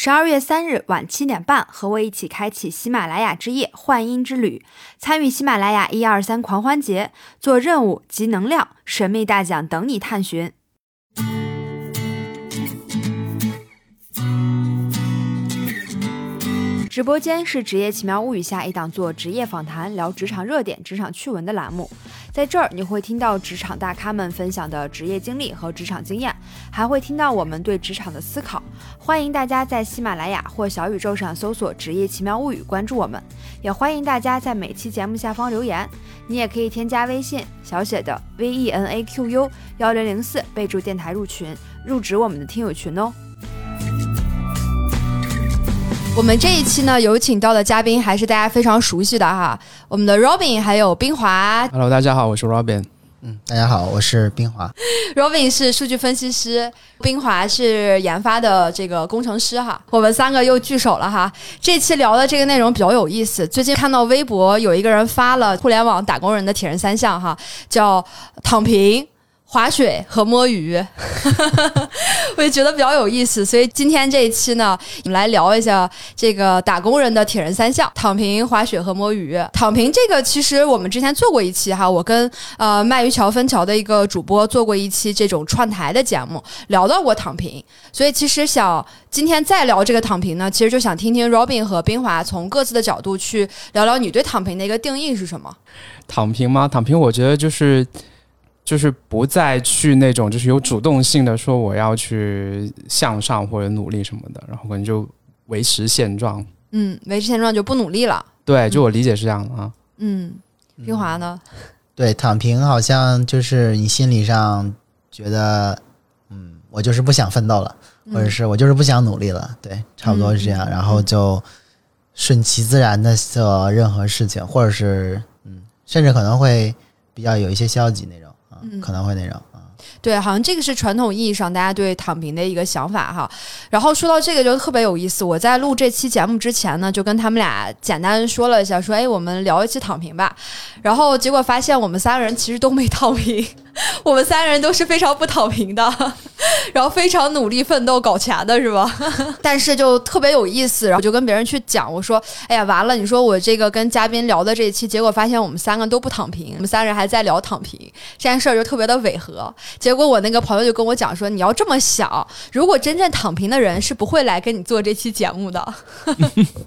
十二月三日晚七点半，和我一起开启喜马拉雅之夜幻音之旅，参与喜马拉雅一二三狂欢节，做任务集能量，神秘大奖等你探寻。直播间是《职业奇妙物语》下一档做职业访谈、聊职场热点、职场趣闻的栏目。在这儿，你会听到职场大咖们分享的职业经历和职场经验，还会听到我们对职场的思考。欢迎大家在喜马拉雅或小宇宙上搜索“职业奇妙物语”，关注我们。也欢迎大家在每期节目下方留言。你也可以添加微信小写的 V E N A Q U 幺零零四，备注电台入群，入职我们的听友群哦。我们这一期呢，有请到的嘉宾还是大家非常熟悉的哈，我们的 Robin 还有冰华。Hello，大家好，我是 Robin。嗯，大家好，我是冰华。Robin 是数据分析师，冰华是研发的这个工程师哈。我们三个又聚首了哈。这期聊的这个内容比较有意思。最近看到微博有一个人发了互联网打工人的铁人三项哈，叫躺平。滑水和摸鱼，我就觉得比较有意思，所以今天这一期呢，我们来聊一下这个打工人的铁人三项：躺平、滑雪和摸鱼。躺平这个其实我们之前做过一期哈，我跟呃鳗鱼桥分桥的一个主播做过一期这种串台的节目，聊到过躺平。所以其实想今天再聊这个躺平呢，其实就想听听 Robin 和冰华从各自的角度去聊聊你对躺平的一个定义是什么？躺平吗？躺平，我觉得就是。就是不再去那种，就是有主动性的说我要去向上或者努力什么的，然后可能就维持现状。嗯，维持现状就不努力了。对，就我理解是这样的啊。嗯，冰华呢？对，躺平好像就是你心理上觉得，嗯，我就是不想奋斗了，或者是我就是不想努力了。对，差不多是这样，然后就顺其自然的做任何事情，或者是嗯，甚至可能会比较有一些消极那种。可能会那种啊，对，好像这个是传统意义上大家对躺平的一个想法哈。然后说到这个就特别有意思，我在录这期节目之前呢，就跟他们俩简单说了一下，说哎，我们聊一期躺平吧。然后结果发现我们三个人其实都没躺平。我们三个人都是非常不躺平的，然后非常努力奋斗搞钱的是吧？但是就特别有意思，然后就跟别人去讲，我说：“哎呀，完了！你说我这个跟嘉宾聊的这一期，结果发现我们三个都不躺平，我们三人还在聊躺平这件事儿，就特别的违和。结果我那个朋友就跟我讲说：你要这么想，如果真正躺平的人是不会来跟你做这期节目的。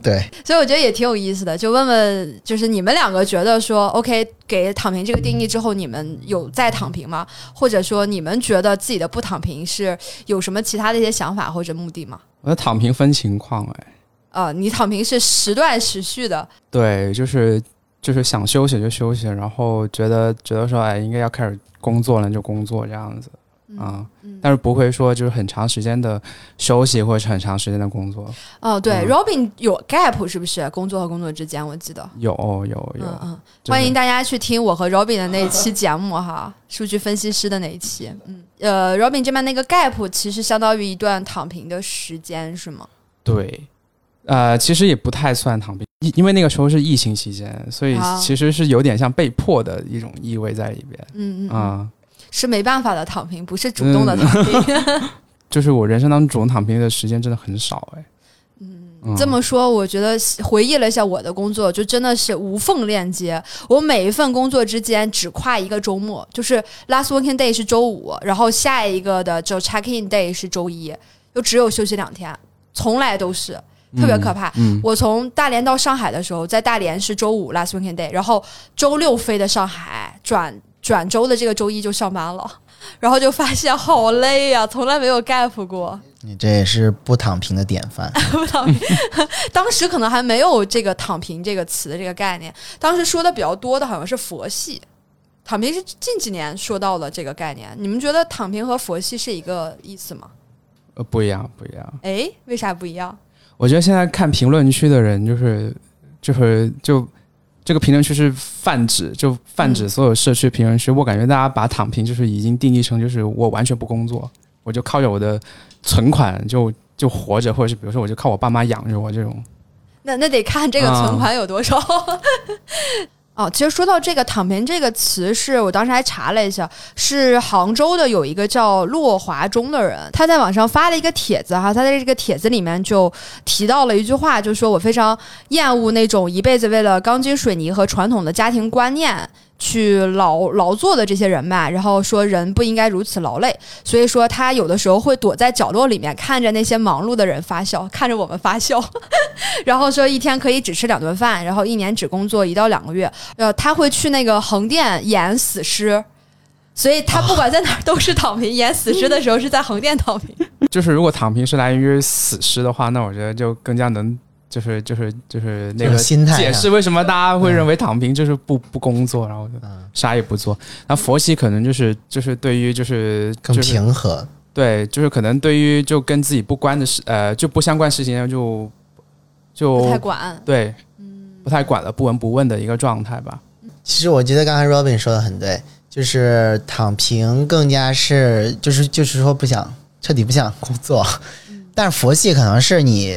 对，所以我觉得也挺有意思的。就问问，就是你们两个觉得说，OK，给躺平这个定义之后，你们有在躺平？吗？或者说你们觉得自己的不躺平是有什么其他的一些想法或者目的吗？我的躺平分情况哎，啊，你躺平是时断时续的，对，就是就是想休息就休息，然后觉得觉得说哎应该要开始工作了就工作这样子。啊，但是不会说就是很长时间的休息或者是很长时间的工作。哦，对，Robin 有 gap 是不是？工作和工作之间，我记得有有有。嗯嗯，欢迎大家去听我和 Robin 的那一期节目哈，数据分析师的那一期。嗯，呃，Robin 这边那个 gap 其实相当于一段躺平的时间是吗？对，呃，其实也不太算躺平，因因为那个时候是疫情期间，所以其实是有点像被迫的一种意味在里边。嗯嗯啊。是没办法的躺平，不是主动的躺平。就是我人生当中主动躺平的时间真的很少哎。嗯，这么说，我觉得回忆了一下我的工作，就真的是无缝链接。我每一份工作之间只跨一个周末，就是 last working day 是周五，然后下一个的就 check in day 是周一，就只有休息两天，从来都是特别可怕。我从大连到上海的时候，在大连是周五 last working day，然后周六飞的上海转。转周的这个周一就上班了，然后就发现 好累呀，从来没有 gap 过。你这也是不躺平的典范。不躺平，当时可能还没有这个“躺平”这个词的这个概念。当时说的比较多的好像是佛系，躺平是近几年说到了这个概念。你们觉得躺平和佛系是一个意思吗？呃，不一样，不一样。哎，为啥不一样？我觉得现在看评论区的人，就是就是就。这个评论区是泛指，就泛指所有社区评论区。我感觉大家把躺平就是已经定义成就是我完全不工作，我就靠着我的存款就就活着，或者是比如说我就靠我爸妈养着我这种。那那得看这个存款有多少。哦，其实说到这个“躺平”这个词，是我当时还查了一下，是杭州的有一个叫骆华忠的人，他在网上发了一个帖子哈，他在这个帖子里面就提到了一句话，就说我非常厌恶那种一辈子为了钢筋水泥和传统的家庭观念。去劳劳作的这些人吧，然后说人不应该如此劳累，所以说他有的时候会躲在角落里面看着那些忙碌的人发笑，看着我们发笑，然后说一天可以只吃两顿饭，然后一年只工作一到两个月，呃，他会去那个横店演死尸，所以他不管在哪儿都是躺平，演死尸的时候是在横店躺平。就是如果躺平是来源于死尸的话，那我觉得就更加能。就是就是就是那个心态解释为什么大家会认为躺平就是不不工作，然后就啥也不做。那佛系可能就是就是对于就是更平和，对，就是可能对于就跟自己不关的事，呃，就不相关事情就就不太管，对，不太管了，不闻不问的一个状态吧。其实我觉得刚才 Robin 说的很对，就是躺平更加是就是就是说不想彻底不想工作，但是佛系可能是你。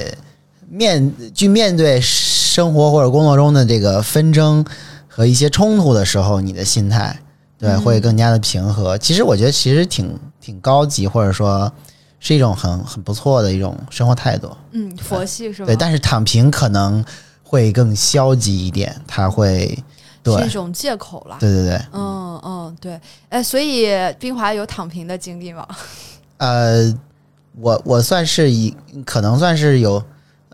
面去面对生活或者工作中的这个纷争和一些冲突的时候，你的心态对会更加的平和。其实我觉得其实挺挺高级，或者说是一种很很不错的一种生活态度。嗯，佛系是吧？对，但是躺平可能会更消极一点，他会对是一种借口了。对对对，嗯嗯对。哎，所以冰华有躺平的经历吗？呃，我我算是一可能算是有。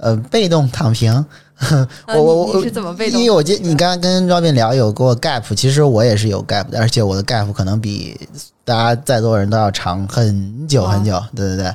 呃，被动躺平，我我我是怎么被动？因为我记你刚刚跟 Robin 聊有过 gap，其实我也是有 gap 的，而且我的 gap 可能比大家在座的人都要长很久很久。对对对，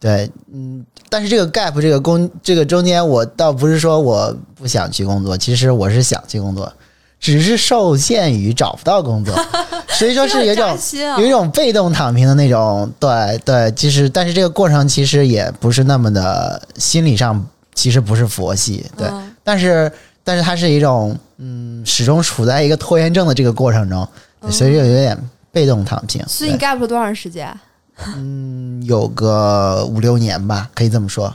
对，嗯，但是这个 gap 这个工这个中间，我倒不是说我不想去工作，其实我是想去工作，只是受限于找不到工作，所以说是有一种有一种被动躺平的那种。对对，其实但是这个过程其实也不是那么的心理上。其实不是佛系，对，但是但是它是一种嗯，始终处在一个拖延症的这个过程中，所以就有点被动躺平。所以你 gap 了多长时间？嗯，有个五六年吧，可以这么说。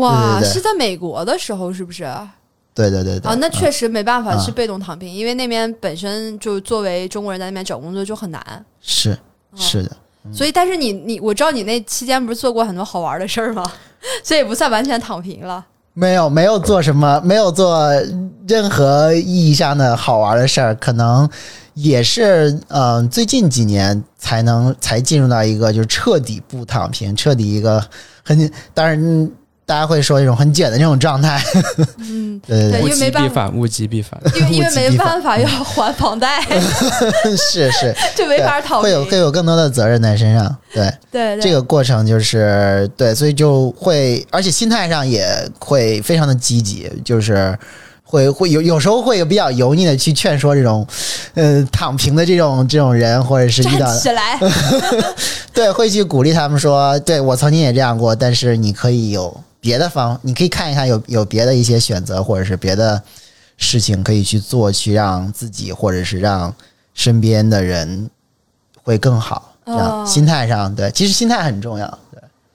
哇，是在美国的时候是不是？对对对对。啊，那确实没办法是被动躺平，因为那边本身就作为中国人在那边找工作就很难。是是的。所以，但是你你我知道你那期间不是做过很多好玩的事儿吗？所以也不算完全躺平了。没有，没有做什么，没有做任何意义上的好玩的事儿，可能也是嗯，最近几年才能才进入到一个就是彻底不躺平，彻底一个很当然。大家会说一种很卷的那种状态，嗯，对 对对，物极必反，物极必反，因为因为没办法要还房贷，是 是，就没法逃，会有会有更多的责任在身上，对。对，这个过程就是对，所以就会，而且心态上也会非常的积极，就是会会有有时候会有比较油腻的去劝说这种，呃，躺平的这种这种人，或者是遇到起来，对，会去鼓励他们说，对我曾经也这样过，但是你可以有。别的方，你可以看一看，有有别的一些选择，或者是别的事情可以去做，去让自己或者是让身边的人会更好。这样心态上，对，其实心态很重要。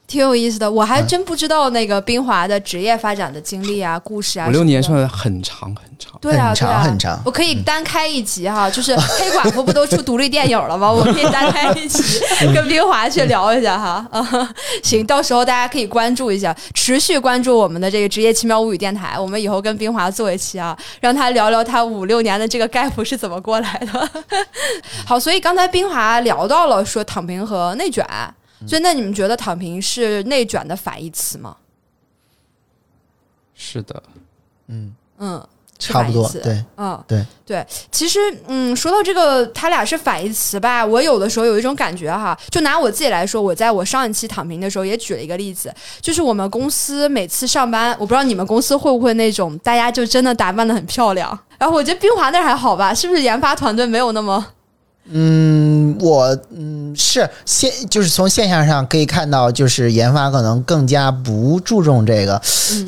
挺有意思的，我还真不知道那个冰华的职业发展的经历啊、故事啊。五六年算很长很长，对啊，很长很长。我可以单开一集哈，就是黑寡妇不都出独立电影了吗？我可以单开一集跟冰华去聊一下哈。啊，行，到时候大家可以关注一下，持续关注我们的这个职业奇妙物语电台。我们以后跟冰华做一期啊，让他聊聊他五六年的这个 gap 是怎么过来的。好，所以刚才冰华聊到了说躺平和内卷。所以，那你们觉得“躺平”是内卷的反义词吗？是的，嗯嗯，差不多，对，嗯，对对。其实，嗯，说到这个，他俩是反义词吧？我有的时候有一种感觉哈，就拿我自己来说，我在我上一期躺平的时候也举了一个例子，就是我们公司每次上班，我不知道你们公司会不会那种大家就真的打扮的很漂亮。然后我觉得冰华那还好吧，是不是研发团队没有那么？嗯，我嗯是现就是从现象上可以看到，就是研发可能更加不注重这个，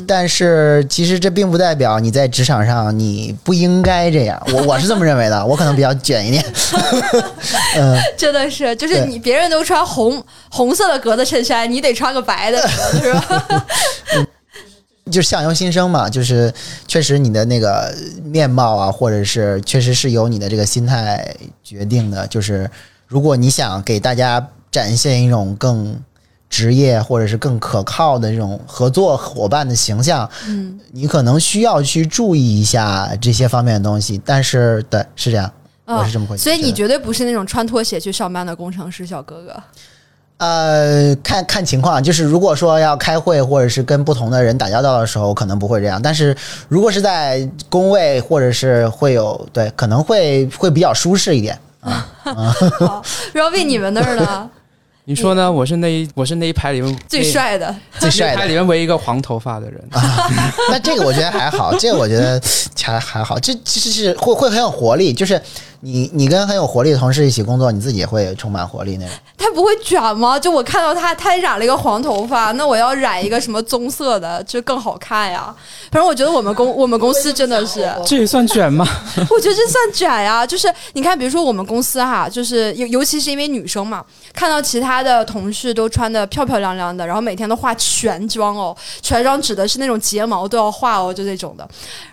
但是其实这并不代表你在职场上你不应该这样。我我是这么认为的，我可能比较卷一点。嗯，真的是，就是你别人都穿红红色的格子衬衫，你得穿个白的，是吧？就是相由心生嘛，就是确实你的那个面貌啊，或者是确实是由你的这个心态决定的。就是如果你想给大家展现一种更职业或者是更可靠的这种合作伙伴的形象，嗯，你可能需要去注意一下这些方面的东西。但是，对，是这样，我是这么回事。哦所以你绝对不是那种穿拖鞋去上班的工程师小哥哥。呃，看看情况，就是如果说要开会或者是跟不同的人打交道的时候，可能不会这样。但是如果是在工位或者是会有对，可能会会比较舒适一点。好，Robin，你们那儿呢？你说呢？我是那一我是那一排里面最帅的，最帅的里面唯一一个黄头发的人。那这个我觉得还好，这个我觉得还还好，这其实是会会很有活力，就是你你跟很有活力的同事一起工作，你自己也会充满活力那种。他不会卷吗？就我看到他，他染了一个黄头发，那我要染一个什么棕色的，就更好看呀。反正我觉得我们公我们公司真的是，这也算卷吗？我觉得这算卷呀。就是你看，比如说我们公司哈，就是尤尤其是因为女生嘛，看到其他的同事都穿的漂漂亮亮的，然后每天都化全妆哦，全妆指的是那种睫毛都要画哦，就那种的。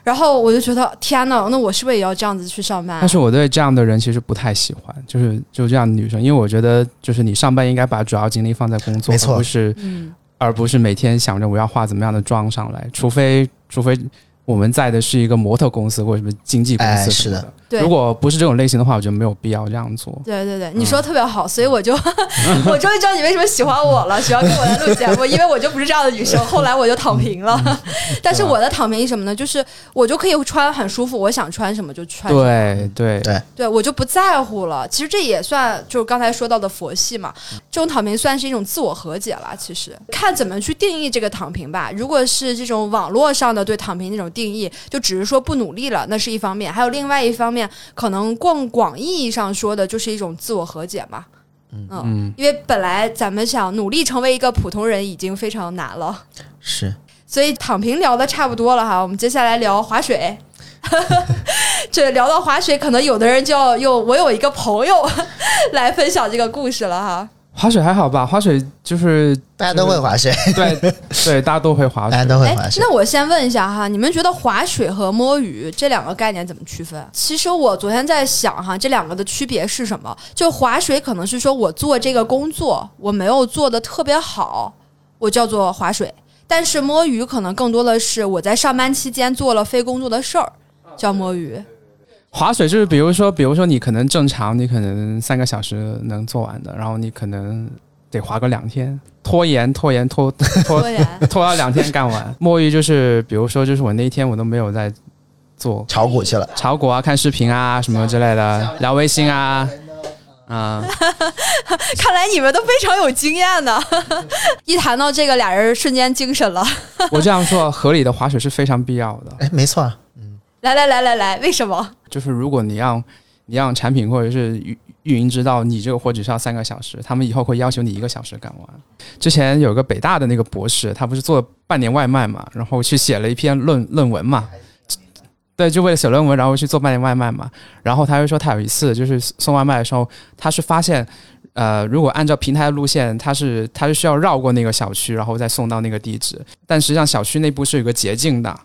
然后我就觉得天呐，那我是不是也要这样子去上班啊？但是我对这样的人其实不太喜欢，就是就这样的女生，因为我觉得就是你上班应该把主要精力放在工作，没错。而不是嗯，而不是每天想着我要化怎么样的妆上来，除非除非我们在的是一个模特公司或者什么经纪公哎司是的对如果不是这种类型的话，我觉得没有必要这样做。对对对，你说的特别好，所以我就 我终于知道你为什么喜欢我了，喜欢跟我来录节目，因为我就不是这样的女生。后来我就躺平了，但是我的躺平是什么呢？就是我就可以穿很舒服，我想穿什么就穿什么。对对对对我就不在乎了。其实这也算就是刚才说到的佛系嘛，这种躺平算是一种自我和解了。其实看怎么去定义这个躺平吧。如果是这种网络上的对躺平那种定义，就只是说不努力了，那是一方面；还有另外一方面，可能更广意义上说的就是一种自我和解嘛。嗯，因为本来咱们想努力成为一个普通人已经非常难了，是，所以躺平聊的差不多了哈，我们接下来聊划水。这聊到划水，可能有的人就要用我有一个朋友 来分享这个故事了哈。滑水还好吧？滑水就是大家都会划水，对对，大家都会滑大家都会划，水。那我先问一下哈，你们觉得划水和摸鱼这两个概念怎么区分？其实我昨天在想哈，这两个的区别是什么？就划水可能是说我做这个工作我没有做的特别好，我叫做划水；但是摸鱼可能更多的是我在上班期间做了非工作的事儿，叫摸鱼。划水就是比如说，比如说你可能正常你可能三个小时能做完的，然后你可能得滑个两天，拖延拖延拖拖拖延。拖到两天干完。摸鱼就是比如说，就是我那一天我都没有在做炒股去了，炒股啊、看视频啊什么之类的，聊微信啊。啊、看来你们都非常有经验呢。一谈到这个，俩人瞬间精神了。我这样说，合理的滑水是非常必要的。哎，没错，嗯来来来来来，为什么？就是如果你让你让产品或者是运营知道你这个活只需要三个小时，他们以后会要求你一个小时干完。之前有个北大的那个博士，他不是做半年外卖嘛，然后去写了一篇论论文嘛。对，就为了写论文，然后去做半年外卖嘛。然后他就说，他有一次就是送外卖的时候，他是发现，呃，如果按照平台的路线，他是他是需要绕过那个小区，然后再送到那个地址。但实际上小区内部是有个捷径的。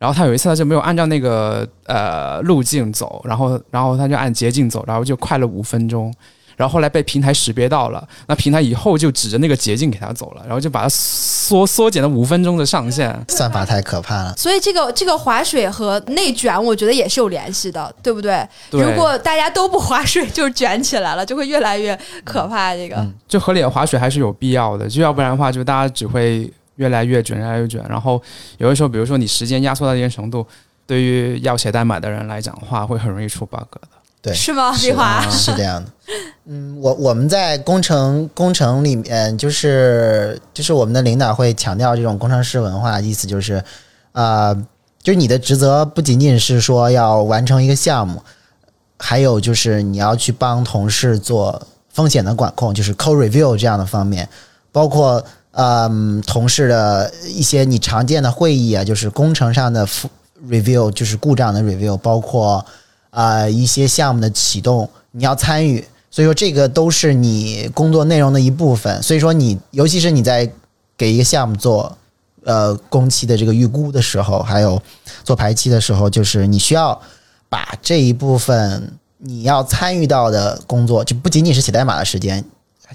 然后他有一次他就没有按照那个呃路径走，然后然后他就按捷径走，然后就快了五分钟。然后后来被平台识别到了，那平台以后就指着那个捷径给他走了，然后就把它缩缩减了五分钟的上限。算法太可怕了。所以这个这个划水和内卷，我觉得也是有联系的，对不对？对如果大家都不划水，就卷起来了，就会越来越可怕。这个、嗯就合理的划水还是有必要的，就要不然的话，就大家只会越来越卷，越来越卷。然后有的时候，比如说你时间压缩到一定程度，对于要写代码的人来讲的话，会很容易出 bug 的。对，是吗？是丽华，是这样的。嗯，我我们在工程工程里面，就是就是我们的领导会强调这种工程师文化，意思就是，呃，就是你的职责不仅仅是说要完成一个项目，还有就是你要去帮同事做风险的管控，就是 code review 这样的方面，包括嗯同事的一些你常见的会议啊，就是工程上的 review，就是故障的 review，包括呃一些项目的启动，你要参与，所以说这个都是你工作内容的一部分。所以说你尤其是你在给一个项目做呃工期的这个预估的时候，还有做排期的时候，就是你需要把这一部分你要参与到的工作，就不仅仅是写代码的时间，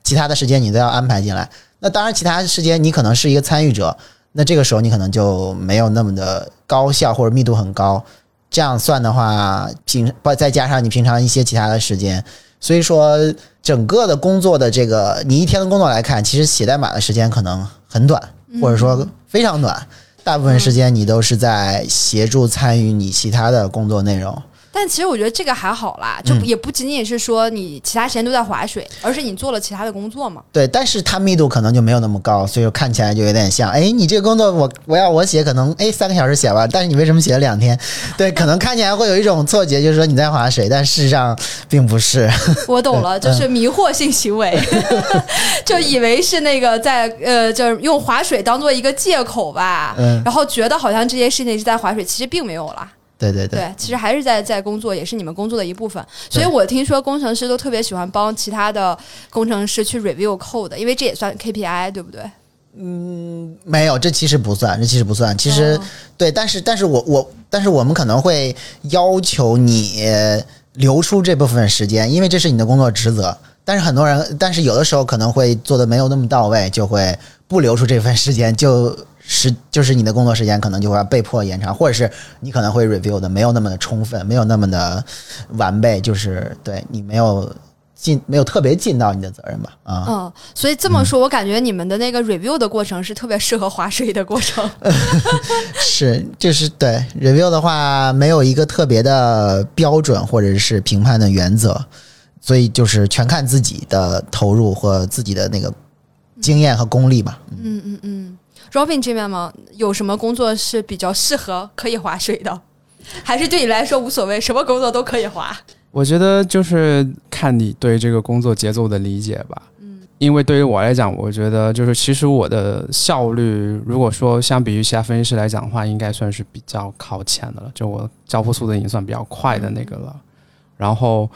其他的时间你都要安排进来。那当然，其他时间你可能是一个参与者，那这个时候你可能就没有那么的高效或者密度很高。这样算的话，平不再加上你平常一些其他的时间，所以说整个的工作的这个你一天的工作来看，其实写代码的时间可能很短，或者说非常短，大部分时间你都是在协助参与你其他的工作内容。但其实我觉得这个还好啦，就嗯也不仅仅是说你其他时间都在划水，而是你做了其他的工作嘛。对，但是它密度可能就没有那么高，所以看起来就有点像，哎，你这个工作我我要我写，可能哎三个小时写完，但是你为什么写了两天？对，可能看起来会有一种错觉，就是说你在划水，但事实上并不是。我懂了，就是迷惑性行为，就以为是那个在呃，就是用划水当做一个借口吧，嗯然后觉得好像这些事情是在划水，其实并没有啦。对对对，对，其实还是在在工作，也是你们工作的一部分。所以我听说工程师都特别喜欢帮其他的工程师去 review code，因为这也算 KPI，对不对？嗯没有，这其实不算，这其实不算。其实、哦对，但是但是我我但是我们可能会要求你留出这部分时间，因为这是你的工作职责。但是很多人，但是有的时候可能会做的没有那么到位，就会不留出这份时间，就是就是你的工作时间可能就会被迫延长，或者是你可能会 review 的没有那么的充分，没有那么的完备，就是对你没有尽没有特别尽到你的责任吧？啊、嗯，所以这么说，我感觉你们的那个 review 的过程是特别适合划水的过程。是，就是对 review 的话，没有一个特别的标准或者是评判的原则，所以就是全看自己的投入和自己的那个经验和功力吧。嗯嗯嗯，Robin 这边吗？有什么工作是比较适合可以划水的？还是对你来说无所谓，什么工作都可以划？我觉得就是看你对这个工作节奏的理解吧。嗯，因为对于我来讲，我觉得就是其实我的效率，如果说相比于其他分析师来讲的话，应该算是比较靠前的了。就我交付速度已经算比较快的那个了。然后，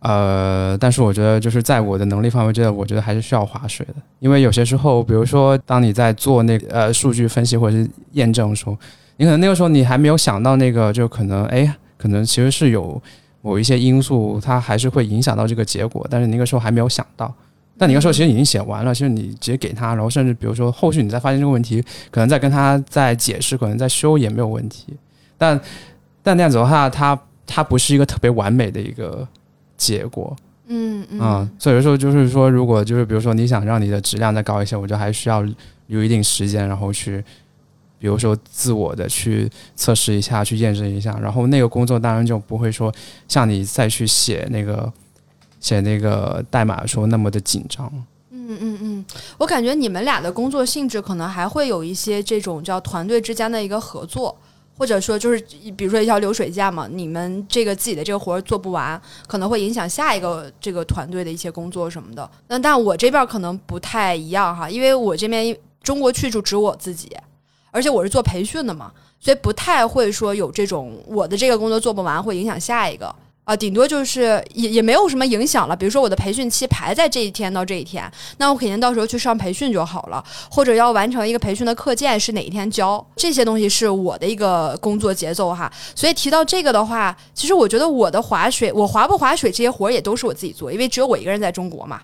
呃，但是我觉得就是在我的能力范围之内，我觉得还是需要划水的。因为有些时候，比如说当你在做那个呃数据分析或者是验证的时候，你可能那个时候你还没有想到那个，就可能哎，可能其实是有。某一些因素，它还是会影响到这个结果，但是你那个时候还没有想到。但你那个时候其实已经写完了，其实你直接给他，然后甚至比如说后续你再发现这个问题，可能再跟他再解释，可能再修也没有问题。但但那样子的话，它它不是一个特别完美的一个结果嗯嗯啊、所以有时候就是说，如果就是比如说你想让你的质量再高一些，我觉得还需要有一定时间，然后去。比如说自我的去测试一下，去验证一下，然后那个工作当然就不会说像你再去写那个写那个代码的时候那么的紧张。嗯嗯嗯，我感觉你们俩的工作性质可能还会有一些这种叫团队之间的一个合作。或者说，就是比如说一条流水线嘛，你们这个自己的这个活做不完，可能会影响下一个这个团队的一些工作什么的。那但我这边可能不太一样哈，因为我这边中国去就只我自己，而且我是做培训的嘛，所以不太会说有这种我的这个工作做不完会影响下一个啊，顶多就是也也没有什么影响了。比如说我的培训期排在这一天到这一天，那我肯定到时候去上培训就好了，或者要完成一个培训的课件是哪一天交，这些东西是我的一个工作节奏哈。所以提到这个的话，其实我觉得我的划水，我划不划水这些活儿也都是我自己做，因为只有我一个人在中国嘛。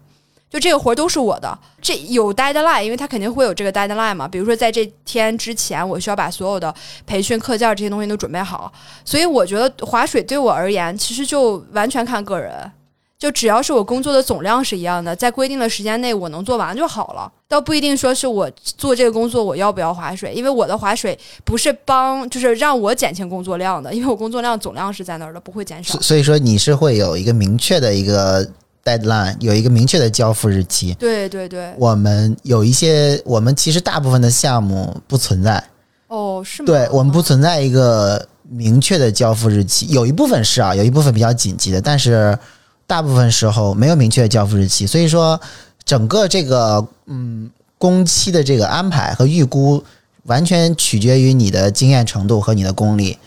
就这个活儿都是我的，这有 deadline，因为它肯定会有这个 deadline 嘛。比如说在这天之前，我需要把所有的培训课件这些东西都准备好。所以我觉得划水对我而言，其实就完全看个人。就只要是我工作的总量是一样的，在规定的时间内我能做完就好了，倒不一定说是我做这个工作我要不要划水，因为我的划水不是帮，就是让我减轻工作量的，因为我工作量总量是在那儿的，不会减少。所以说你是会有一个明确的一个 deadline，有一个明确的交付日期。对对对，我们有一些，我们其实大部分的项目不存在，哦，是吗？对我们不存在一个明确的交付日期，有一部分是啊，有一部分比较紧急的，但是大部分时候没有明确的交付日期，所以说整个这个嗯工期的这个安排和预估，完全取决于你的经验程度和你的功力。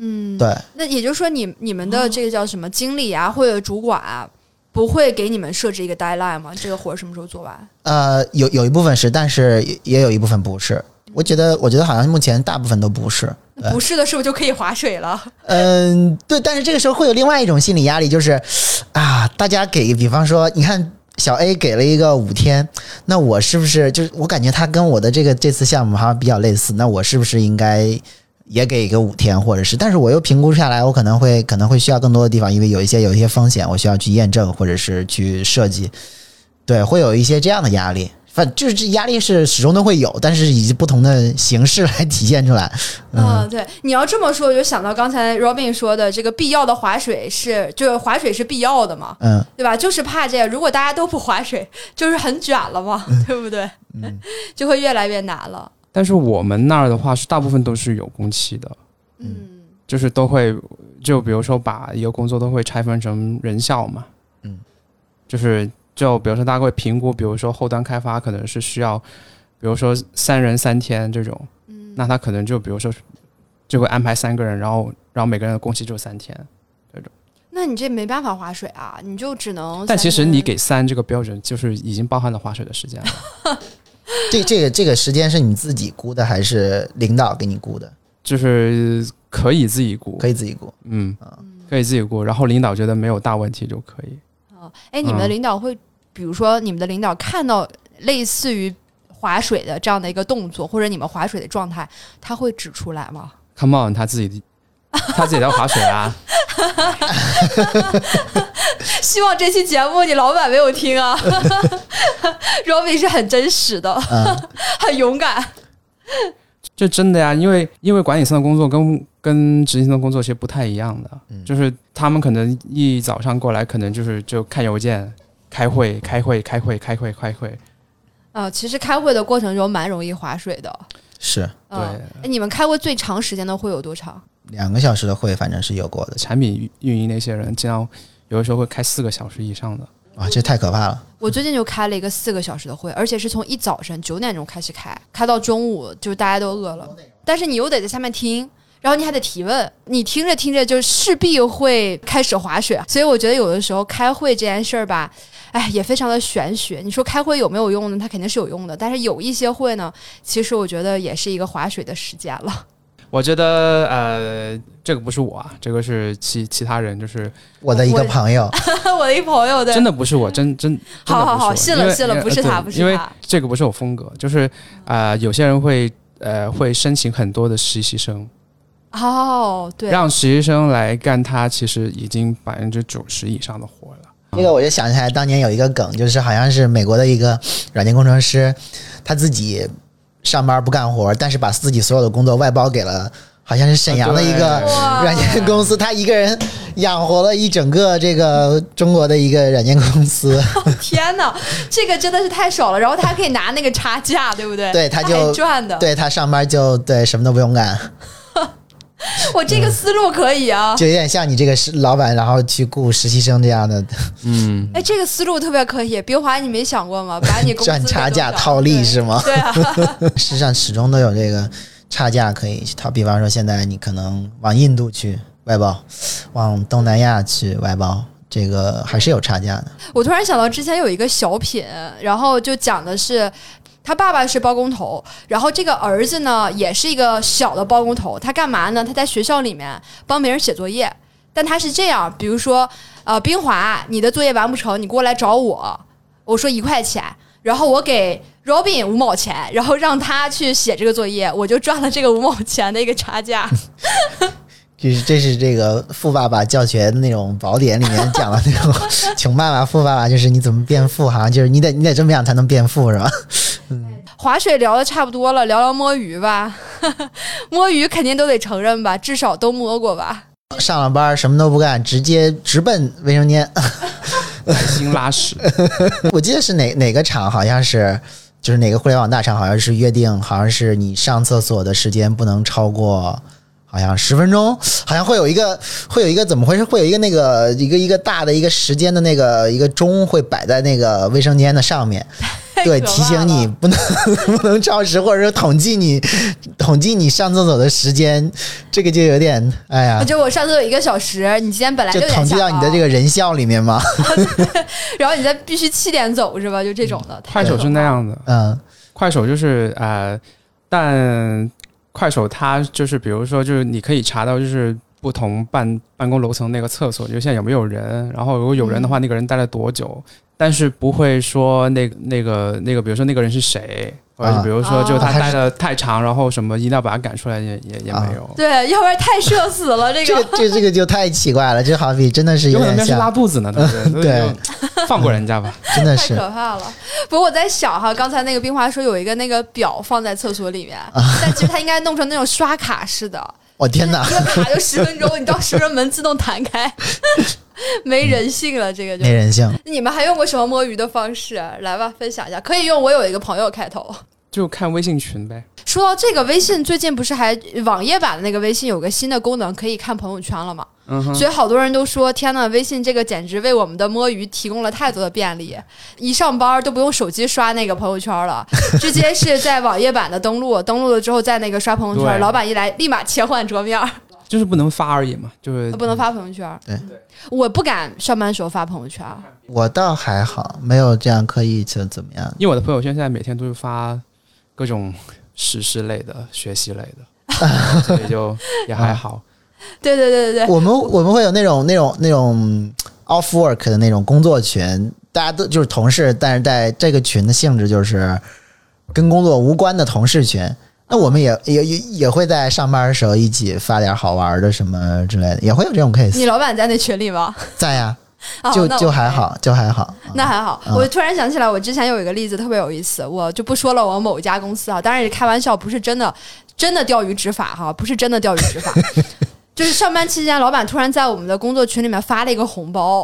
嗯，对，那也就是说你，你们的这个叫什么经理啊，或者主管啊，不会给你们设置一个 deadline 吗？这个活什么时候做完？呃，有有一部分是，但是也也有一部分不是。我觉得，我觉得好像目前大部分都不是。不是的，是不是就可以划水了？嗯，对，但是这个时候会有另外一种心理压力，就是啊，大家给，比方说，你看小 A 给了一个五天，那我是不是就是我感觉他跟我的这个这次项目好像比较类似，那我是不是应该也给一个五天，或者是？但是我又评估下来，我可能会可能会需要更多的地方，因为有一些有一些风险，我需要去验证或者是去设计，对，会有一些这样的压力。反就是这压力是始终都会有，但是以不同的形式来体现出来。嗯，对，你要这么说，我就想到刚才 Robin 说的，这个必要的划水是，就是划水是必要的嘛，嗯，对吧？就是怕这个，如果大家都不划水，就是很卷了嘛，对不对？嗯，就会越来越难了。但是我们那儿的话是大部分都是有工期的，嗯。就是都会就比如说把一个工作都会拆分成人效嘛，嗯，就是就比如说大家会评估，比如说后端开发可能是需要，比如说三人三天这种，嗯，那他可能就比如说就会安排三个人，然后然后每个人的工期就三天这种，那你这没办法划水啊，你就只能。但其实你给三这个标准就是已经包含了划水的时间了，这这个这个时间是你自己估的，还是领导给你估的？就是可以自己估，可以自己估。嗯，可以自己估，然后领导觉得没有大问题就可以。哦，哎，你们的领导会，比如说你们的领导看到类似于划水的这样的一个动作，或者你们划水的状态，他会指出来吗？Come on，他自己 他自己在划水啊，希望这期节目你老板没有听啊。Robin 是很真实的，嗯，很勇敢。这真的呀，因为因为管理层的工作跟跟执行层的工作其实不太一样的，嗯就是他们可能一早上过来，可能就是就看邮件、开会、开会、开会、开会、开会。呃，其实开会的过程中蛮容易划水的。是嗯对哎，你们开过最长时间的会有多长？两个小时的会，反正是有过的。产品运营那些人，经常有的时候会开四个小时以上的。啊，这太可怕了。我最近就开了一个四个小时的会，而且是从一早晨九点钟开始开，开到中午，就是大家都饿了，但是你又得在下面听。然后你还得提问，你听着听着就势必会开始划水，所以我觉得有的时候开会这件事儿吧，哎，也非常的玄学。你说开会有没有用呢？它肯定是有用的，但是有一些会呢，其实我觉得也是一个划水的时间了。我觉得呃，这个不是我啊，这个是其其他人，就是我的一个朋友，我的一朋友的，真的不是我，真真真的好好好信了信了不是他不是他。对因为这个不是我风格，就是啊、呃有些人会呃会申请很多的实习生，哦，对，让实习生来干他其实已经百分之九十以上的活了。那个我就想起来，当年有一个梗，就是好像是美国的一个软件工程师，他自己上班不干活，但是把自己所有的工作外包给了，好像是沈阳的一个软件公司，他一个人养活了一整个这个中国的一个软件公司。天哪，这个真的是太爽了！然后他还可以拿那个差价，对不对？对他还就赚的。对他上班就对什么都不用干，我这个思路可以啊。就有点像你这个是老板，然后去雇实习生这样的嗯，哎，这个思路特别可以。冰华，你没想过吗？把你赚差价套利是吗？对啊，世上始终都有这个差价可以去套。比方说，现在你可能往印度去外包，往东南亚去外包，这个还是有差价的。我突然想到之前有一个小品，然后就讲的是。他爸爸是包工头，然后这个儿子呢也是一个小的包工头。他干嘛呢？他在学校里面帮别人写作业，但他是这样，比如说，呃，冰华，你的作业完不成，你过来找我，我说一块钱，然后我给 Robin 五毛钱，然后让他去写这个作业，我就赚了这个五毛钱的一个差价。就是这是这个富爸爸教学那种宝典里面讲的那种 穷爸爸、富爸爸，就是你怎么变富，好像就是你得你得这么样才能变富，是吧？嗯划水聊的差不多了，聊聊摸鱼吧。摸鱼肯定都得承认吧，至少都摸过吧。上了班什么都不干，直接直奔卫生间。心拉屎，我记得是哪哪个厂，好像是就是哪个互联网大厂，好像是约定，好像是你上厕所的时间不能超过。好像十分钟，好像会有一个，会有一个怎么回事？会有一个那个一个一个大的一个时间的那个一个钟会摆在那个卫生间的上面，对，提醒你不能 不能超时，或者说统计你统计你上厕所的时间，这个就有点哎呀，就我上厕所一个小时，你今天本来就统计到你的这个，人效里面嘛。然后你再必须七点走是吧？就这种的。快手是那。样的，嗯，快手就是呃，但快手它就是比如说就是你可以查到就是不同办办公楼层那个厕所，就现在有没有人，然后如果有人的话，那个人待了多久，但是不会说那个那个那个，比如说那个人是谁，或者是比如说就他啊待的太长，然后什么一定要把他赶出来，也也也没有。对，要不然太社死了。这个这个这这个就太奇怪了，这好比真的是有点是拉像，肚子呢，对不对？对放过人家吧。真的是太可怕了。不过我在想哈，刚才那个冰华说有一个那个表放在厕所里面，但其实他应该弄成那种刷卡式的，我天哪一，个卡就十分钟，你到十分钟门自动弹开，没人性了。这个就没人性。你们还用过什么摸鱼的方式？来吧，分享一下。可以用我有一个朋友开头。就看微信群呗。说到这个，微信最近不是还网页版的那个微信有个新的功能，可以看朋友圈了吗？嗯，所以好多人都说，天呐，微信这个简直为我们的摸鱼提供了太多的便利，一上班都不用手机刷那个朋友圈了，直接是在网页版的登录，登录了之后在那个刷朋友圈，对老板一来立马切换桌面，就是不能发而已嘛，就是不能发朋友圈。对，我不敢上班时候发朋友圈。我倒还好，没有这样刻意的怎么样。因为我的朋友圈现在每天都是发各种时事类的、学习类的，所以就也还好。对对对对对，我们我们会有那种那种那种 off work 的那种工作群，大家都就是同事，但是在这个群的性质就是跟工作无关的同事群。那我们也也也也会在上班的时候一起发点好玩的什么之类的，也会有这种 case 你老板在那群里吗？在呀，哦就那就还好，就还好。那还好，嗯我突然想起来，我之前有一个例子特别有意思，我就不说了，我某一家公司啊，当然也开玩笑，不是真的，真的钓鱼执法哈，不是真的钓鱼执法。就是上班期间，老板突然在我们的工作群里面发了一个红包，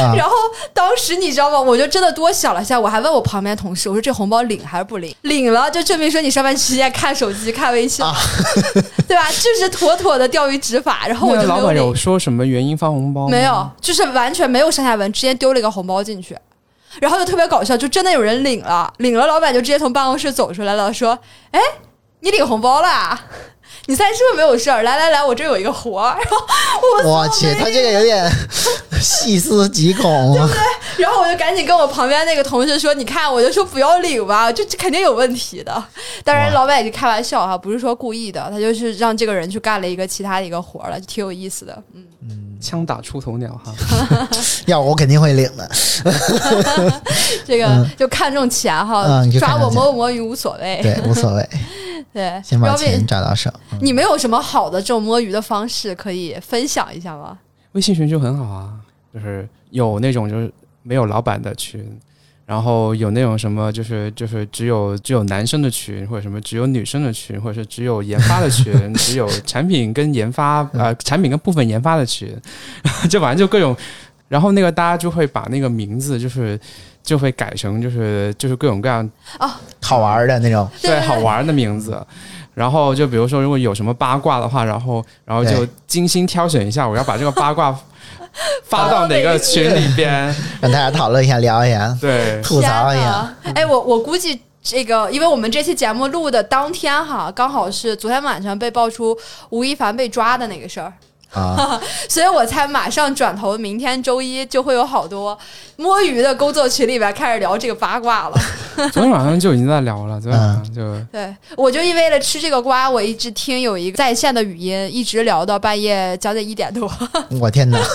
啊 然后当时你知道吗？我就真的多想了一下，我还问我旁边同事，我说这红包领还是不领？领了就证明说你上班期间看手机、看微信，啊 对吧？就是妥妥的钓鱼执法。然后我那老板就没有说什么原因发红包？没有，就是完全没有上下文，直接丢了一个红包进去，然后就特别搞笑，就真的有人领了，领了，老板就直接从办公室走出来了，说：“哎，你领红包啦？你猜是不是没有事儿？来来来，我这有一个活儿。”然后我我去，他这个有点细思极恐。对对然后我就赶紧跟我旁边那个同事说：“你看，我就说不要领吧，这这肯定有问题的。”当然，老板也是开玩笑哈，不是说故意的，他就是让这个人去干了一个其他的一个活儿了，就挺有意思的。嗯，枪打出头鸟哈。要我肯定会领的。这个、就看重钱哈，抓我摸不摸鱼无所谓。对，无所谓，对，先把钱抓到手。嗯你们有什么好的这种摸鱼的方式可以分享一下吗？微信群就很好啊，就是有那种就是没有老板的群，然后有那种什么就是就是只有只有男生的群，或者什么只有女生的群，或者是只有研发的群，只有产品跟研发呃产品跟部分研发的群，就反正就各种，然后那个大家就会把那个名字就是就会改成就是就是各种各样哦好玩的那种，对对对好玩的名字。然后就比如说，如果有什么八卦的话，然后然后就精心挑选一下，我要把这个八卦 发到哪个群里边。让大家讨论一下，聊一下，对，吐槽一下。哎，我我估计。这个，因为我们这期节目录的当天哈，刚好是昨天晚上被爆出吴亦凡被抓的那个事儿，啊，所以我才马上转头，明天周一就会有好多摸鱼的工作群里边开始聊这个八卦了。昨天晚上就已经在聊了，昨天晚上就对，我就因为了吃这个瓜，我一直听有一个在线的语音，一直聊到半夜将近一点多。我天哪！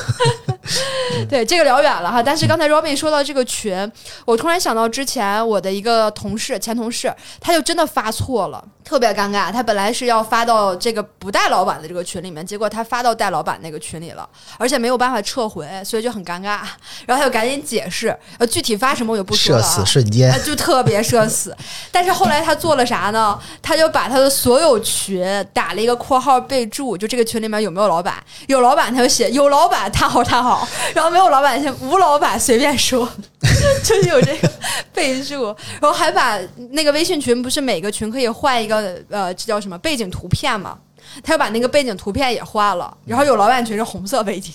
对，这个聊远了哈。但是刚才 Robin 说到这个群，我突然想到之前我的一个同事，前同事，他就真的发错了，特别尴尬。他本来是要发到这个不带老板的这个群里面，结果他发到带老板那个群里了，而且没有办法撤回，所以就很尴尬。然后他就赶紧解释，呃，具体发什么我就不说了、啊。死瞬间啊，就特别社死。但是后来他做了啥呢？他就把他的所有群打了一个括号备注，就这个群里面有没有老板，有老板他就写有老板叹号叹号，然后没有老板写无老板随便说，就是有这个备注。然后还把那个微信群不是每个群可以换一个呃，这叫什么背景图片嘛？他又把那个背景图片也换了，然后有老板群是红色背景，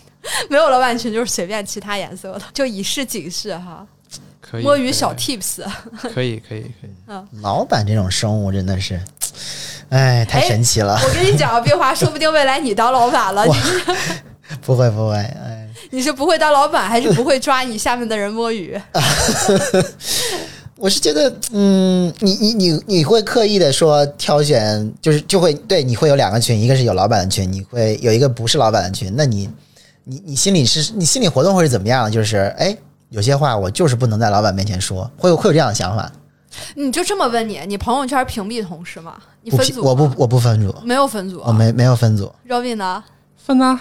没有老板群就是随便其他颜色的，就以示警示哈。可以摸鱼小 tips。可以可以可以。嗯老板这种生物真的是，哎，太神奇了！我跟你讲，冰 华，说不定未来你当老板了，不会不会，哎，你是不会当老板，还是不会抓你下面的人摸鱼？我是觉得，嗯，你你你你会刻意的说挑选，就是就会对你会有两个群，一个是有老板的群，你会有一个不是老板的群。那你你你心里是你心理活动会是怎么样的？就是哎，有些话我就是不能在老板面前说，会有会有这样的想法。你就这么问你，你朋友圈屏蔽同事吗？你分组？我不我不分组，没有分组。我没没有分组，Robin 呢？分啊，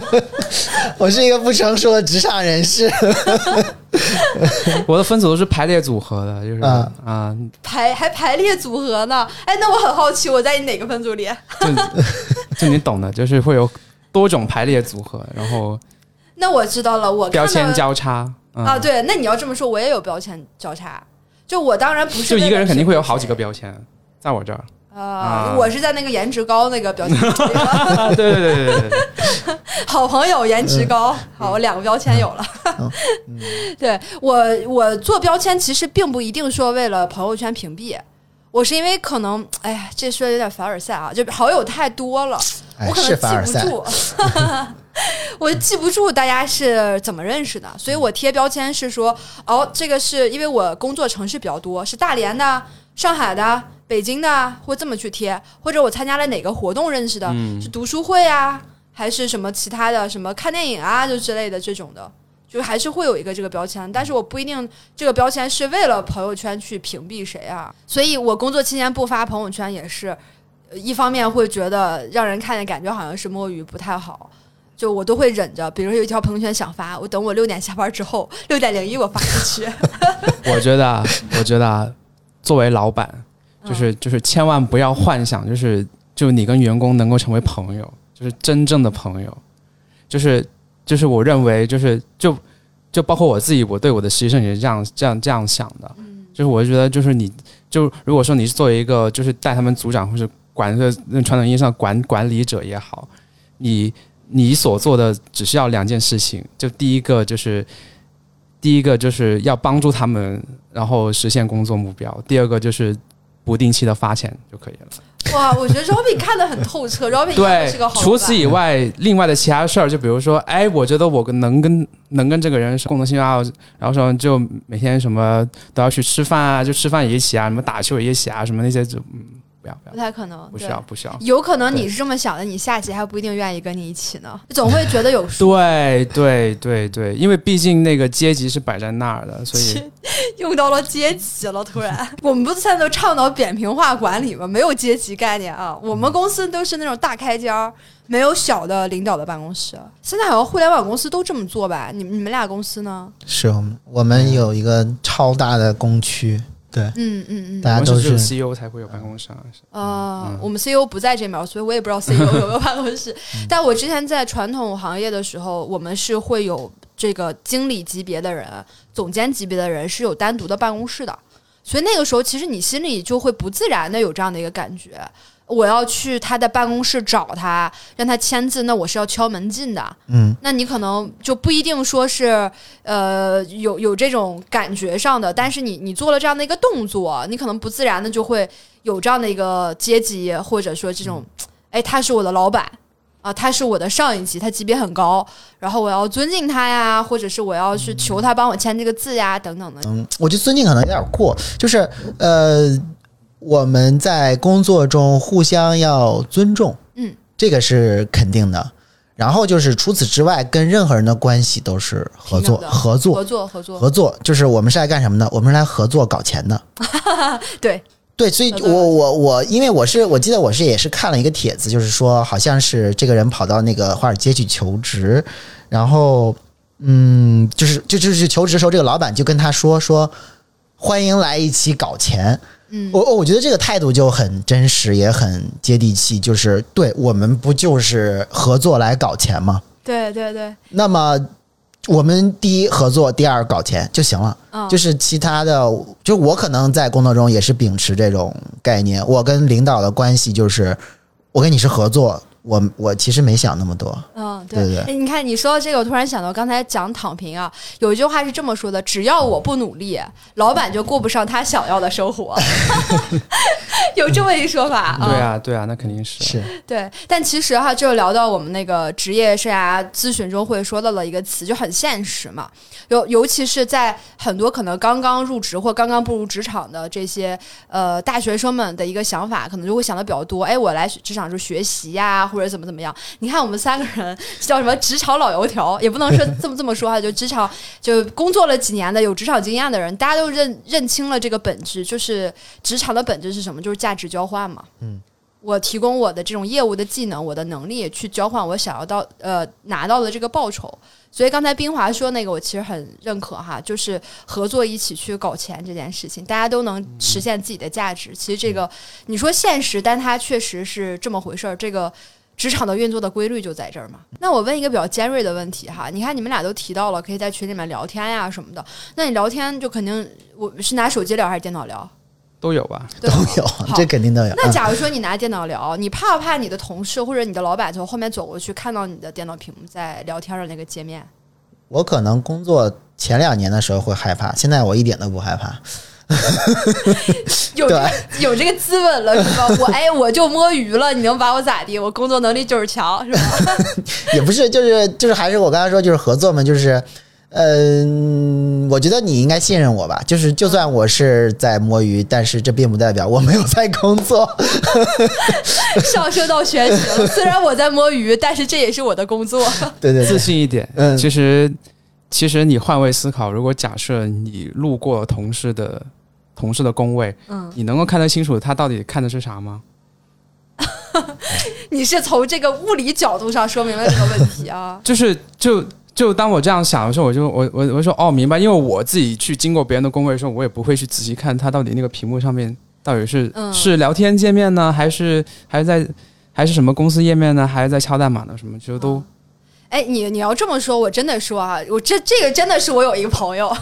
我是一个不成熟的职场人士。我的分组都是排列组合的，就是啊啊，排还排列组合呢？哎，那我很好奇，我在你哪个分组里？就就你懂的，就是会有多种排列组合，然后 那我知道了，我标签交叉嗯啊，，对，那你要这么说，我也有标签交叉。就我当然不是就一个人肯定会有好几个标标签，在我这儿。啊啊，我是在那个颜值高那个标签里了。啊，对对对对对对，好朋友颜值高，好，我两个标签有了。对我，我做标签其实并不一定说为了朋友圈屏蔽，我是因为可能，哎呀，这说的有点凡尔赛啊，就好友太多了，哎我，可能。记不住，我记不住大家是怎么认识的，所以我贴标签是说，哦，这个是因为我工作城市比较多，是大连的、上海的、北京的，会这么去贴，或者我参加了哪个活动认识的，是读书会啊，还是什么其他的，什么看电影啊，就之类的这种的。就还是会有一个这个标签，但是我不一定这个标签是为了朋友圈去屏蔽谁啊，所以我工作期间不发朋友圈也是，呃一方面会觉得让人看见感觉好像是摸鱼不太好，就我都会忍着，比如说有一条朋友圈想发，我等我六点下班之后，六点零一我发出去。我觉得啊，我觉得啊，作为老板，就是就是千万不要幻想，就是就你跟员工能够成为朋友，就是真正的朋友，就是就是我认为就是就就包括我自己，我对我的实习生也是这样这样这样想的，就是我觉得就是你就如果说你是作为一个就是带他们组长或者管个那传统意义上管管理者也好，你你所做的只需要两件事情，就第一个就是。第一个就是要帮助他们，然后实现工作目标；第二个就是不定期的发钱就可以了。哇，我觉得 Robin 看得很透彻，Robin 对是个好。除此以外，另外的其他事儿，就比如说，哎，我觉得我跟能跟能跟这个人是共同兴趣爱好，然后说就每天什么都要去吃饭啊，就吃饭也一起啊，什么打球也一起啊，什么那些就嗯，不要不不，太可能，不需要。不需要。有可能你是这么想的，你下级还不一定愿意跟你一起呢，总会觉得有 数。对对对对，因为毕竟那个阶级是摆在那儿的，所以 用到了阶级了，突然，我们不是现在都倡导扁平化管理吗？没有阶级概念啊，我们公司都是那种大开间儿，没有小的领导的办公室。现在好像互联网公司都这么做吧？你你们俩公司呢？是我们我们有一个超大的工区，对，嗯嗯嗯。大家都是 CEO 才会有办公室啊。我们 CEO 不在这面，所以我也不知道 CEO 有没有办公室。但我之前在传统行业的时候，我们是会有这个经理级别的人、总监级别的人是有单独的办公室的，所以那个时候其实你心里就会不自然的有这样的一个感觉。我要去他的办公室找他，让他签字，那我是要敲门进的。嗯，那你可能就不一定说是呃有有这种感觉上的，但是你你做了这样的一个动作，你可能不自然的就会有这样的一个阶级，或者说这种，哎，他是我的老板啊，他是我的上一级，他级别很高，然后我要尊敬他呀，或者是我要去求他帮我签这个字呀，等等的。嗯，我觉得尊敬可能有点过，就是呃，我们在工作中互相要尊重，嗯，这个是肯定的。然后就是除此之外，跟任何人的关系都是合作合作合，作合作，合作，就是我们是来干什么的？我们是来合作搞钱的。对，对，所以我我我，因为我是我记得我是也是看了一个帖子，就是说好像是这个人跑到那个华尔街去求职，然后嗯，就是就就是求职的时候，这个老板就跟他说说欢迎来一起搞钱。嗯，我我觉得这个态度就很真实，也很接地气，就是对我们不就是合作来搞钱吗？对对对，那么我们第一合作，第二搞钱就行了。啊，就是其他的，就我可能在工作中也是秉持这种概念。我跟领导的关系就是，我跟你是合作，我我其实没想那么多，嗯，对对哎你看你说到这个，我突然想到刚才讲躺平啊，有一句话是这么说的：只要我不努力，老板就过不上他想要的生活。有这么一说法啊？对啊，对啊，那肯定是。是对，但其实哈，就聊到我们那个职业生涯咨询中会说到了一个词，就很现实嘛。尤尤其是在很多可能刚刚入职或刚刚步入职场的这些呃大学生们的一个想法，可能就会想的比较多。哎，我来职场是学习呀，或者怎么怎么样。你看我们三个人叫什么职场老油条，也不能说这么这么说哈，就职场就工作了几年的有职场经验的人，大家都认认清了这个本质，就是职场的本质是什么？就是价值交换嘛。嗯我提供我的这种业务的技能，我的能力去交换我想要到呃拿到的这个报酬。所以刚才冰华说那个，我其实很认可哈，就是合作一起去搞钱这件事情，大家都能实现自己的价值。其实这个你说现实，但它确实是这么回事儿。这个职场的运作的规律就在这儿嘛。那我问一个比较尖锐的问题哈，你看你们俩都提到了可以在群里面聊天呀什么的，那你聊天就肯定我是拿手机聊还是电脑聊？都有吧？都有，这肯定都有。那嗯假如说你拿电脑聊，你怕不怕你的同事或者你的老板从后面走过去看到你的电脑屏幕在聊天的那个界面？我可能工作前两年的时候会害怕，现在我一点都不害怕。有这个有这个资本了是吧？我哎，我就摸鱼了，你能把我咋地？我工作能力就是强，是吧？也不是，就是就是还是我刚才说，就是合作嘛，就是，嗯、我觉得你应该信任我吧。就是就算我是在摸鱼，但是这并不代表我没有在工作。上升到学习了。虽然我在摸鱼，但是这也是我的工作。自对对自，信一点。嗯其实其实你换位思考，如果假设你路过同事的同事的工位，嗯，你能够看得清楚他到底看的是啥吗？你是从这个物理角度上说明了这个问题啊。就是就就当我这样想的时候，我就我我我说哦，明白，因为我自己去经过别人的工位的时候，我也不会去仔细看他到底那个屏幕上面到底是、嗯是聊天界面呢，还是还是在还是什么公司页面呢，还是在敲代码呢？什么其实都、哎，你你要这么说，我真的说啊，我这这个真的是我有一个朋友，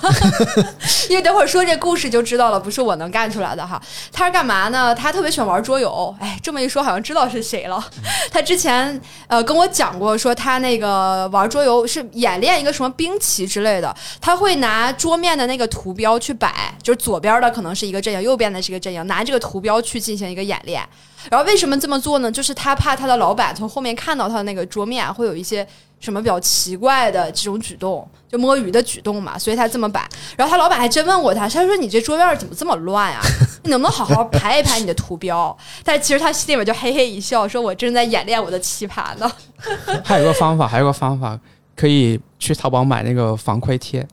因为等会儿说这故事就知道了，不是我能干出来的哈。他是干嘛呢？他特别喜欢玩桌游，哎，这么一说好像知道是谁了。他之前呃跟我讲过，说他那个玩桌游是演练一个什么兵棋之类的，他会拿桌面的那个图标去摆，就是左边的可能是一个阵营，右边的是一个阵营，拿这个图标去进行一个演练。然后为什么这么做呢？就是他怕他的老板从后面看到他的那个桌面会有一些什么比较奇怪的这种举动，就摸鱼的举动嘛，所以他这么摆。然后他老板还真问过他，他说：“你这桌面怎么这么乱啊？你能不能好好排一排你的图标？”但其实他心里面就嘿嘿一笑，说：“我正在演练我的棋盘呢。还有个方法，还有个方法可以去淘宝买那个防窥贴。”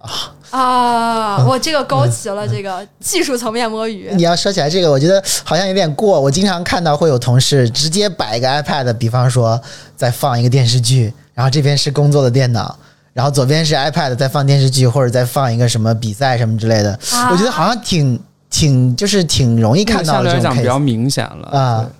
啊 啊，我这个高级了，这个技术层面摸鱼。你要说起来这个，我觉得好像有点过。我经常看到会有同事直接摆一个 iPad，比方说在放一个电视剧，然后这边是工作的电脑，然后左边是 iPad 在放电视剧，或者在放一个什么比赛什么之类的。啊我觉得好像挺挺就是挺容易看到的这种比较。明显了啊对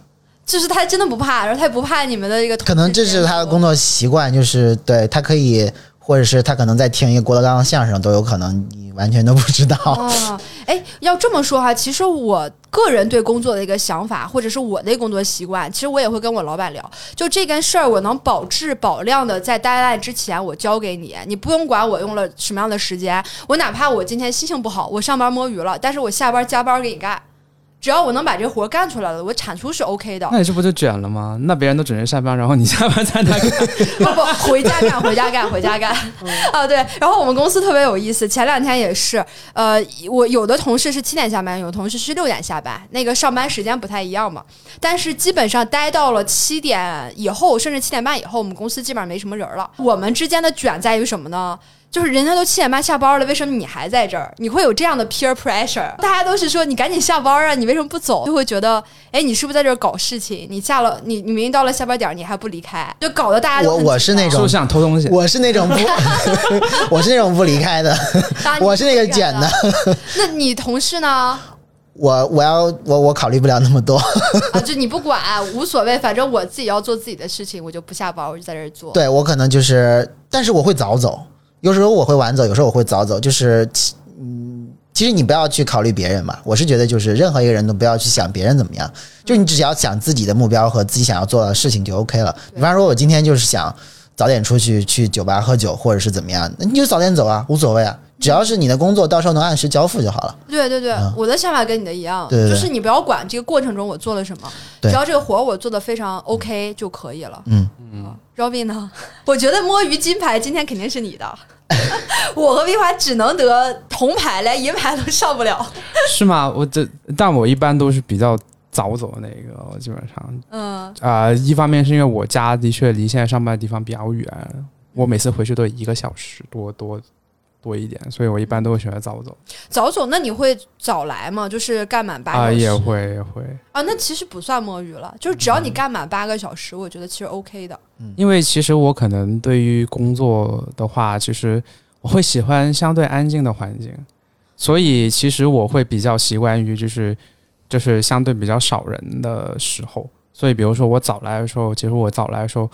就是他真的不怕，然后他也不怕你们的一个可能这是他的工作习惯，就是对他可以，或者是他可能在听一个郭德纲的相声都有可能，你完全都不知道。哦，哎，要这么说哈，其实我个人对工作的一个想法，或者是我的工作习惯，其实我也会跟我老板聊，就这件事儿，我能保质保量的在待案之前我交给你，你不用管我用了什么样的时间，我哪怕我今天心情不好，我上班摸鱼了，但是我下班加班给你干。只要我能把这活干出来了，我产出是 OK 的。那你这不就卷了吗？那别人都准时下班，然后你下班在那 干，不不，回家干，回家干，回家干。啊，对。然后我们公司特别有意思，前两天也是，呃，我有的同事是七点下班，有的同事是六点下班，那个上班时间不太一样嘛。但是基本上待到了七点以后，甚至七点半以后，我们公司基本上没什么人了。我们之间的卷在于什么呢？就是人家都七点半下班了，为什么你还在这儿？你会有这样的 peer pressure，大家都是说你赶紧下班啊，你为什么不走？就会觉得，哎，你是不是在这儿搞事情？你下了，你你明明到了下班点儿，你还不离开，就搞得大家都我我是那种想偷东西？我是那种不，我是那种不离开的，我是那个捡的。那你同事呢？我我要我我考虑不了那么多。啊，就你不管，无所谓，反正我自己要做自己的事情，我就不下班，我就在这儿做。对我可能就是，但是我会早走，有时候我会晚走，有时候我会早走，就是嗯其实你不要去考虑别人嘛，我是觉得就是任何一个人都不要去想别人怎么样，就你只要想自己的目标和自己想要做的事情就 OK 了。比方说，我今天就是想早点出去去酒吧喝酒，或者是怎么样，那你就早点走啊，无所谓啊，只要是你的工作到时候能按时交付就好了。对对对，嗯我的想法跟你的一样，对对对就是你不要管这个过程中我做了什么，只要这个活儿我做的非常 OK 就可以了。嗯，Robin 呢？我觉得摸鱼金牌今天肯定是你的，我和冰华只能得铜牌，连银牌都上不了。是吗？我这，但我一般都是比较早走的那个，我基本上。嗯，啊、一方面是因为我家的确离现在上班的地方比较远，我每次回去都一个小时多多多一点，所以我一般都会选择早走。早走，那你会早来吗？就是干满八啊、小时？也会也会，啊，那其实不算摸鱼了，就是只要你干满八个小时，我觉得其实 OK 的。因为其实我可能对于工作的话，其实我会喜欢相对安静的环境，所以其实我会比较习惯于就是就是相对比较少人的时候。所以比如说我早来的时候，其实我早来的时候，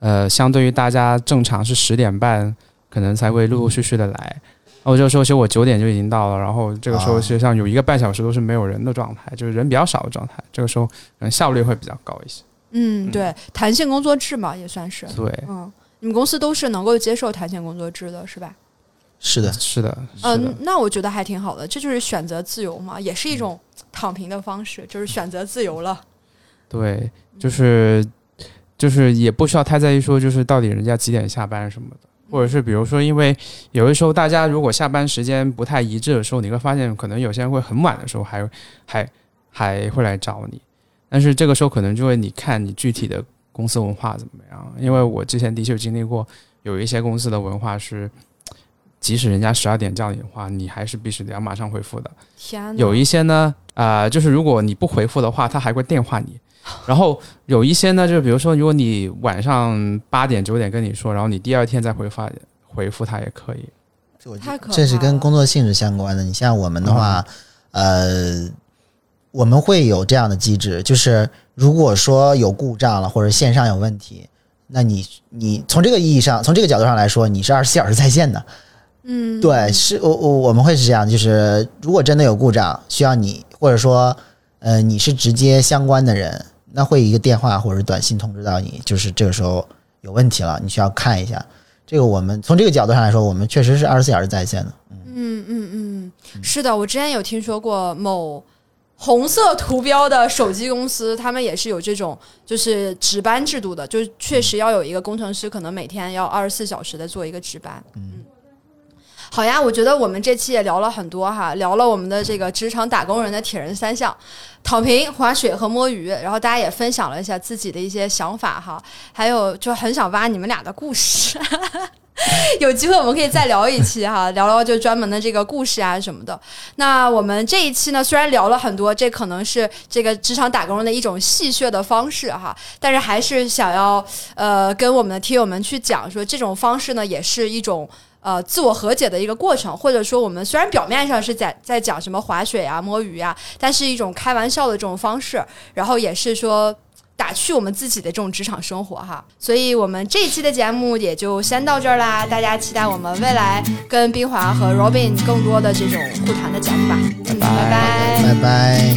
呃，相对于大家正常是十点半可能才会陆陆续续的来。我这个时候其实我九点就已经到了，然后这个时候啊实际上有一个半小时都是没有人的状态，就是人比较少的状态。这个时候可能效率会比较高一些。嗯，对，弹性工作制嘛，也算是。对，嗯，你们公司都是能够接受弹性工作制的，是吧？是的，是的，嗯、的。那我觉得还挺好的，这就是选择自由嘛，也是一种躺平的方式，就是选择自由了。对，就是就是也不需要太在意说，就是到底人家几点下班什么的，或者是比如说，因为有的时候大家如果下班时间不太一致的时候，你会发现可能有些人会很晚的时候还还还会来找你，但是这个时候可能就会你看你具体的公司文化怎么样，因为我之前的确经历过，有一些公司的文化是。即使人家十二点叫你的话，你还是必须得要马上回复的。天，有一些呢，啊，就是如果你不回复的话，他还会电话你。然后有一些呢，就是比如说，如果你晚上八点九点跟你说，然后你第二天再回发回复他也可以。这我太可怕这是跟工作性质相关的。你像我们的话，呃，我们会有这样的机制，就是如果说有故障了或者线上有问题，那你你从这个意义上，从这个角度上来说，你是二十四小时在线的。嗯，对，是我我我们会是这样，就是如果真的有故障，需要你或者说呃你是直接相关的人，那会一个电话或者是短信通知到你，就是这个时候有问题了，你需要看一下。这个我们从这个角度上来说，我们确实是二十四小时在线的。嗯嗯嗯，是的，我之前有听说过某红色图标的手机公司，他们也是有这种就是值班制度的，就是确实要有一个工程师，可能每天要二十四小时的做一个值班。嗯。好呀，我觉得我们这期也聊了很多哈，聊了我们的这个职场打工人的铁人三项：躺平、划水和摸鱼。然后大家也分享了一下自己的一些想法哈，还有就很想挖你们俩的故事。有机会我们可以再聊一期哈，聊聊就专门的这个故事啊什么的。那我们这一期呢，虽然聊了很多，这可能是这个职场打工人的一种戏谑的方式哈，但是还是想要呃跟我们的听友们去讲说，这种方式呢也是一种。呃，自我和解的一个过程，或者说我们虽然表面上是在在讲什么划水啊、摸鱼啊，但是一种开玩笑的这种方式，然后也是说打趣我们自己的这种职场生活哈。所以我们这一期的节目也就先到这儿啦，大家期待我们未来跟冰华和 Robin 更多的这种互谈的节目吧。嗯，拜拜拜拜。